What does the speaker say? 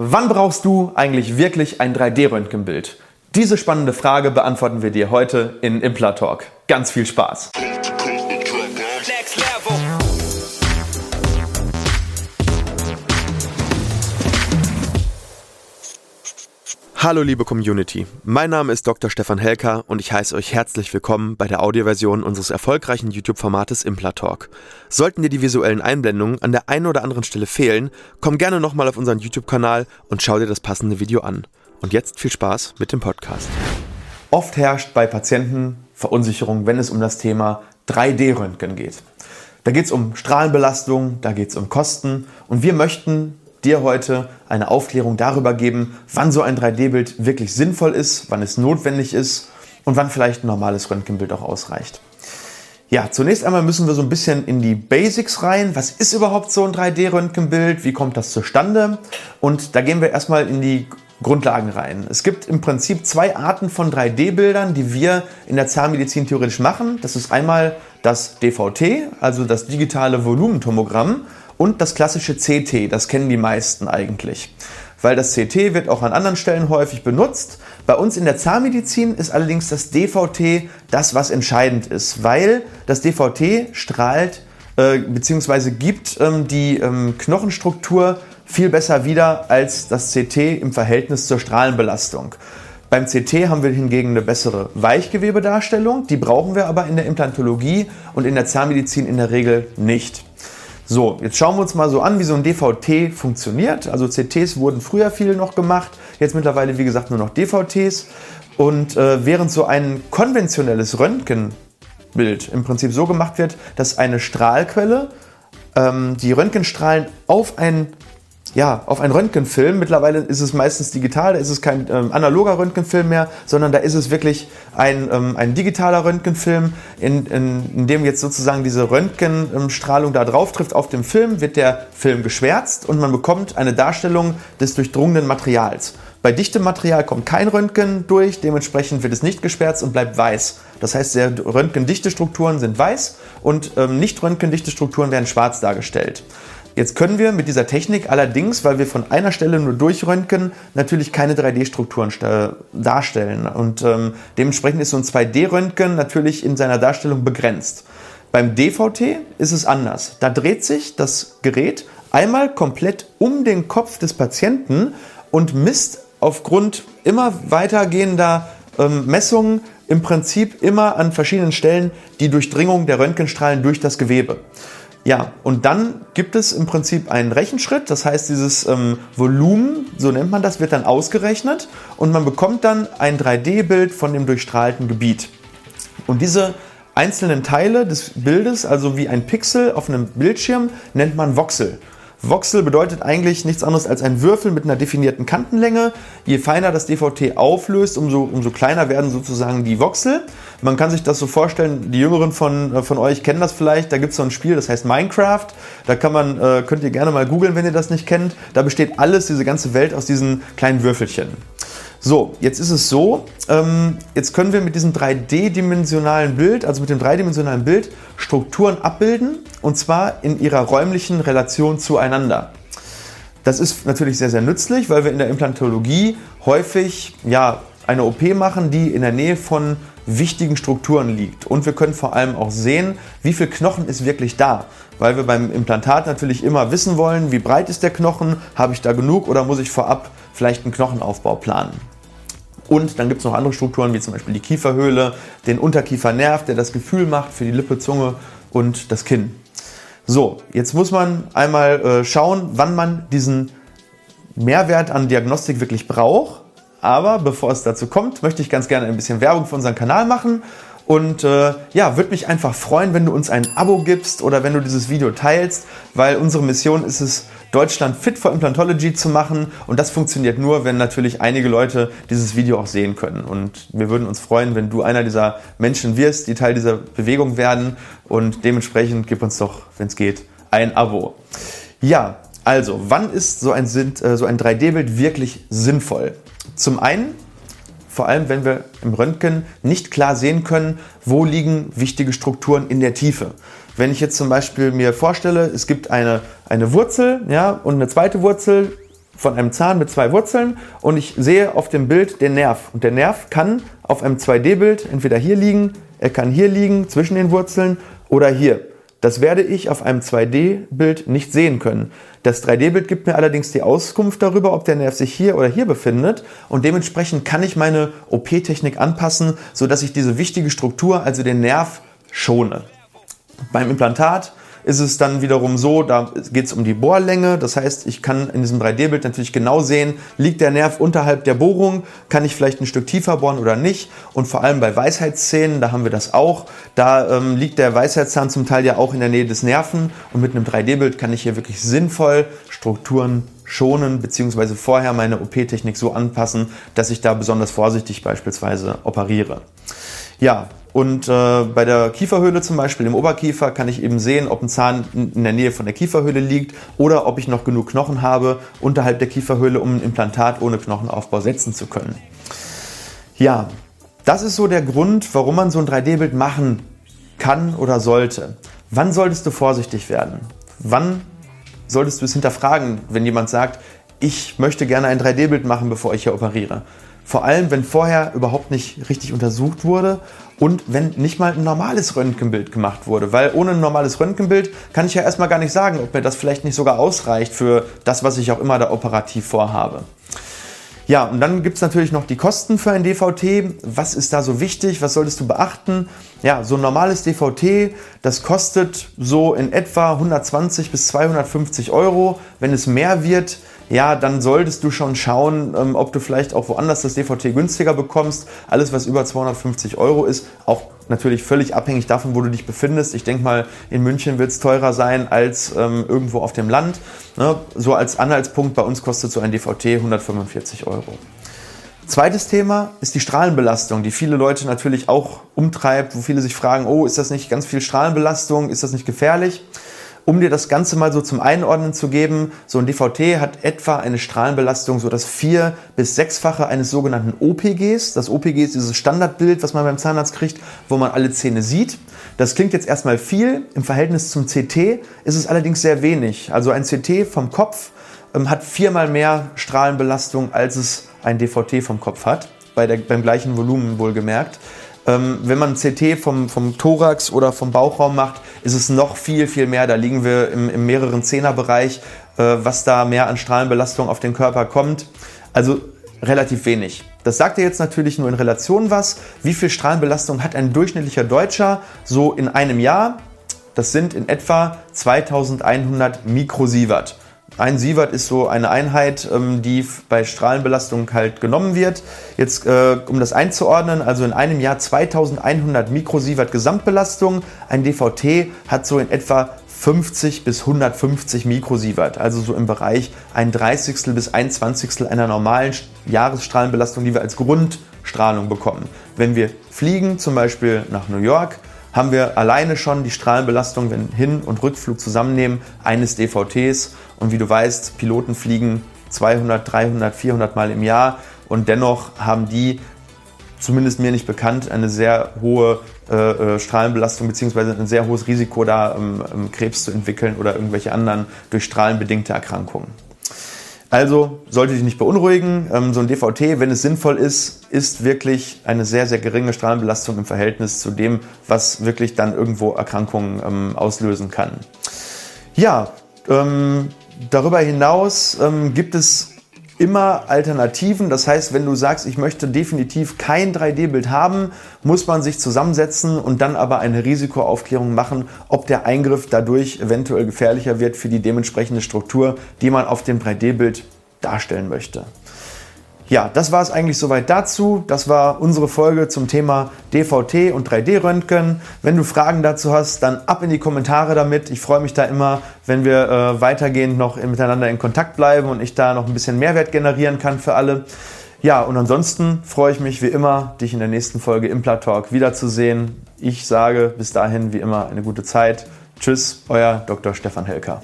Wann brauchst du eigentlich wirklich ein 3D-Röntgenbild? Diese spannende Frage beantworten wir dir heute in Implatalk. Ganz viel Spaß! Hallo liebe Community, mein Name ist Dr. Stefan Helker und ich heiße euch herzlich willkommen bei der Audioversion unseres erfolgreichen YouTube-Formates Implatalk. Sollten dir die visuellen Einblendungen an der einen oder anderen Stelle fehlen, komm gerne nochmal auf unseren YouTube-Kanal und schau dir das passende Video an. Und jetzt viel Spaß mit dem Podcast. Oft herrscht bei Patienten Verunsicherung, wenn es um das Thema 3D-Röntgen geht. Da geht es um Strahlenbelastung, da geht es um Kosten und wir möchten dir heute eine Aufklärung darüber geben, wann so ein 3D-Bild wirklich sinnvoll ist, wann es notwendig ist und wann vielleicht ein normales Röntgenbild auch ausreicht. Ja, zunächst einmal müssen wir so ein bisschen in die Basics rein. Was ist überhaupt so ein 3D-Röntgenbild? Wie kommt das zustande? Und da gehen wir erstmal in die Grundlagen rein. Es gibt im Prinzip zwei Arten von 3D-Bildern, die wir in der Zahnmedizin theoretisch machen. Das ist einmal das DVT, also das digitale Volumentomogramm, und das klassische CT, das kennen die meisten eigentlich. Weil das CT wird auch an anderen Stellen häufig benutzt. Bei uns in der Zahnmedizin ist allerdings das DVT das, was entscheidend ist, weil das DVT strahlt äh, bzw. gibt ähm, die ähm, Knochenstruktur viel besser wieder als das CT im Verhältnis zur Strahlenbelastung. Beim CT haben wir hingegen eine bessere Weichgewebedarstellung, die brauchen wir aber in der Implantologie und in der Zahnmedizin in der Regel nicht. So, jetzt schauen wir uns mal so an, wie so ein DVT funktioniert. Also CTs wurden früher viel noch gemacht, jetzt mittlerweile wie gesagt nur noch DVTs. Und äh, während so ein konventionelles Röntgenbild im Prinzip so gemacht wird, dass eine Strahlquelle ähm, die Röntgenstrahlen auf ein ja, auf einen Röntgenfilm. Mittlerweile ist es meistens digital, da ist es kein ähm, analoger Röntgenfilm mehr, sondern da ist es wirklich ein, ähm, ein digitaler Röntgenfilm, in, in, in, dem jetzt sozusagen diese Röntgenstrahlung da drauf trifft. Auf dem Film wird der Film geschwärzt und man bekommt eine Darstellung des durchdrungenen Materials. Bei dichtem Material kommt kein Röntgen durch, dementsprechend wird es nicht geschwärzt und bleibt weiß. Das heißt, sehr röntgendichte Strukturen sind weiß und ähm, nicht röntgendichte Strukturen werden schwarz dargestellt. Jetzt können wir mit dieser Technik allerdings, weil wir von einer Stelle nur durchröntgen, natürlich keine 3D-Strukturen darstellen. Und ähm, dementsprechend ist so ein 2D-Röntgen natürlich in seiner Darstellung begrenzt. Beim DVT ist es anders. Da dreht sich das Gerät einmal komplett um den Kopf des Patienten und misst aufgrund immer weitergehender ähm, Messungen im Prinzip immer an verschiedenen Stellen die Durchdringung der Röntgenstrahlen durch das Gewebe. Ja, und dann gibt es im Prinzip einen Rechenschritt, das heißt, dieses ähm, Volumen, so nennt man das, wird dann ausgerechnet und man bekommt dann ein 3D-Bild von dem durchstrahlten Gebiet. Und diese einzelnen Teile des Bildes, also wie ein Pixel auf einem Bildschirm, nennt man Voxel. Voxel bedeutet eigentlich nichts anderes als ein Würfel mit einer definierten Kantenlänge. Je feiner das DVT auflöst, umso, umso kleiner werden sozusagen die Voxel. Man kann sich das so vorstellen, die Jüngeren von, äh, von euch kennen das vielleicht. Da gibt es so ein Spiel, das heißt Minecraft. Da kann man, äh, könnt ihr gerne mal googeln, wenn ihr das nicht kennt. Da besteht alles, diese ganze Welt aus diesen kleinen Würfelchen. So, jetzt ist es so, ähm, jetzt können wir mit diesem 3D-dimensionalen Bild, also mit dem dreidimensionalen Bild, Strukturen abbilden und zwar in ihrer räumlichen Relation zueinander. Das ist natürlich sehr, sehr nützlich, weil wir in der Implantologie häufig ja, eine OP machen, die in der Nähe von wichtigen Strukturen liegt. Und wir können vor allem auch sehen, wie viel Knochen ist wirklich da. Weil wir beim Implantat natürlich immer wissen wollen, wie breit ist der Knochen, habe ich da genug oder muss ich vorab vielleicht einen Knochenaufbau planen. Und dann gibt es noch andere Strukturen, wie zum Beispiel die Kieferhöhle, den Unterkiefernerv, der das Gefühl macht für die Lippe, Zunge und das Kinn. So, jetzt muss man einmal äh, schauen, wann man diesen Mehrwert an Diagnostik wirklich braucht. Aber bevor es dazu kommt, möchte ich ganz gerne ein bisschen Werbung für unseren Kanal machen. Und äh, ja, würde mich einfach freuen, wenn du uns ein Abo gibst oder wenn du dieses Video teilst, weil unsere Mission ist es, Deutschland fit for Implantology zu machen. Und das funktioniert nur, wenn natürlich einige Leute dieses Video auch sehen können. Und wir würden uns freuen, wenn du einer dieser Menschen wirst, die Teil dieser Bewegung werden. Und dementsprechend gib uns doch, wenn es geht, ein Abo. Ja, also, wann ist so ein, äh, so ein 3D-Bild wirklich sinnvoll? Zum einen, vor allem wenn wir im Röntgen nicht klar sehen können, wo liegen wichtige Strukturen in der Tiefe. Wenn ich jetzt zum Beispiel mir vorstelle, es gibt eine, eine Wurzel ja, und eine zweite Wurzel von einem Zahn mit zwei Wurzeln und ich sehe auf dem Bild den Nerv. Und der Nerv kann auf einem 2D-Bild entweder hier liegen, er kann hier liegen zwischen den Wurzeln oder hier. Das werde ich auf einem 2D-Bild nicht sehen können. Das 3D-Bild gibt mir allerdings die Auskunft darüber, ob der Nerv sich hier oder hier befindet und dementsprechend kann ich meine OP-Technik anpassen, sodass ich diese wichtige Struktur, also den Nerv, schone. Beim Implantat ist es dann wiederum so, da geht es um die Bohrlänge. Das heißt, ich kann in diesem 3D-Bild natürlich genau sehen, liegt der Nerv unterhalb der Bohrung, kann ich vielleicht ein Stück tiefer bohren oder nicht. Und vor allem bei Weisheitszähnen, da haben wir das auch, da ähm, liegt der Weisheitszahn zum Teil ja auch in der Nähe des Nerven. Und mit einem 3D-Bild kann ich hier wirklich sinnvoll Strukturen schonen, beziehungsweise vorher meine OP-Technik so anpassen, dass ich da besonders vorsichtig beispielsweise operiere. Ja, und äh, bei der Kieferhöhle zum Beispiel, im Oberkiefer, kann ich eben sehen, ob ein Zahn in der Nähe von der Kieferhöhle liegt oder ob ich noch genug Knochen habe unterhalb der Kieferhöhle, um ein Implantat ohne Knochenaufbau setzen zu können. Ja, das ist so der Grund, warum man so ein 3D-Bild machen kann oder sollte. Wann solltest du vorsichtig werden? Wann solltest du es hinterfragen, wenn jemand sagt, ich möchte gerne ein 3D-Bild machen, bevor ich hier operiere? Vor allem, wenn vorher überhaupt nicht richtig untersucht wurde und wenn nicht mal ein normales Röntgenbild gemacht wurde. Weil ohne ein normales Röntgenbild kann ich ja erstmal gar nicht sagen, ob mir das vielleicht nicht sogar ausreicht für das, was ich auch immer da operativ vorhabe. Ja, und dann gibt es natürlich noch die Kosten für ein DVT. Was ist da so wichtig? Was solltest du beachten? Ja, so ein normales DVT, das kostet so in etwa 120 bis 250 Euro. Wenn es mehr wird, ja, dann solltest du schon schauen, ähm, ob du vielleicht auch woanders das DVT günstiger bekommst. Alles, was über 250 Euro ist, auch natürlich völlig abhängig davon, wo du dich befindest. Ich denke mal, in München wird es teurer sein als ähm, irgendwo auf dem Land. Ne? So als Anhaltspunkt, bei uns kostet so ein DVT 145 Euro. Zweites Thema ist die Strahlenbelastung, die viele Leute natürlich auch umtreibt, wo viele sich fragen, oh, ist das nicht ganz viel Strahlenbelastung, ist das nicht gefährlich? Um dir das Ganze mal so zum Einordnen zu geben, so ein DVT hat etwa eine Strahlenbelastung so das vier- bis sechsfache eines sogenannten OPGs. Das OPG ist dieses Standardbild, was man beim Zahnarzt kriegt, wo man alle Zähne sieht. Das klingt jetzt erstmal viel. Im Verhältnis zum CT ist es allerdings sehr wenig. Also ein CT vom Kopf ähm, hat viermal mehr Strahlenbelastung, als es ein DVT vom Kopf hat. Bei der, beim gleichen Volumen wohlgemerkt. Ähm, wenn man CT vom, vom Thorax oder vom Bauchraum macht, ist es noch viel, viel mehr. Da liegen wir im, im mehreren Zehnerbereich, äh, was da mehr an Strahlenbelastung auf den Körper kommt. Also relativ wenig. Das sagt dir jetzt natürlich nur in Relation was. Wie viel Strahlenbelastung hat ein durchschnittlicher Deutscher so in einem Jahr? Das sind in etwa 2100 Mikrosievert. Ein Sievert ist so eine Einheit, ähm, die bei Strahlenbelastung halt genommen wird. Jetzt, äh, um das einzuordnen, also in einem Jahr 2100 Mikrosievert Gesamtbelastung. Ein DVT hat so in etwa 50 bis 150 Mikrosievert, also so im Bereich ein Dreißigstel bis ein Zwanzigstel einer normalen Jahresstrahlenbelastung, die wir als Grundstrahlung bekommen. Wenn wir fliegen, zum Beispiel nach New York, haben wir alleine schon die Strahlenbelastung, wenn Hin- und Rückflug zusammennehmen, eines DVTs. Und wie du weißt, Piloten fliegen 200, 300, 400 Mal im Jahr und dennoch haben die, zumindest mir nicht bekannt, eine sehr hohe äh, äh Strahlenbelastung bzw. ein sehr hohes Risiko, da ähm, ähm, Krebs zu entwickeln oder irgendwelche anderen durch Strahlen bedingte Erkrankungen. Also sollte dich nicht beunruhigen. Ähm, so ein DVT, wenn es sinnvoll ist, ist wirklich eine sehr, sehr geringe Strahlenbelastung im Verhältnis zu dem, was wirklich dann irgendwo Erkrankungen ähm, auslösen kann. Ja, ähm, darüber hinaus ähm, gibt es immer Alternativen. Das heißt, wenn du sagst, ich möchte definitiv kein 3D-Bild haben, muss man sich zusammensetzen und dann aber eine Risikoaufklärung machen, ob der Eingriff dadurch eventuell gefährlicher wird für die dementsprechende Struktur, die man auf dem 3D-Bild darstellen möchte. Ja, das war es eigentlich soweit dazu. Das war unsere Folge zum Thema DVT und 3D-Röntgen. Wenn du Fragen dazu hast, dann ab in die Kommentare damit. Ich freue mich da immer, wenn wir äh, weitergehend noch in, miteinander in Kontakt bleiben und ich da noch ein bisschen Mehrwert generieren kann für alle. Ja, und ansonsten freue ich mich wie immer, dich in der nächsten Folge Impla Talk wiederzusehen. Ich sage bis dahin wie immer eine gute Zeit. Tschüss, euer Dr. Stefan Helker.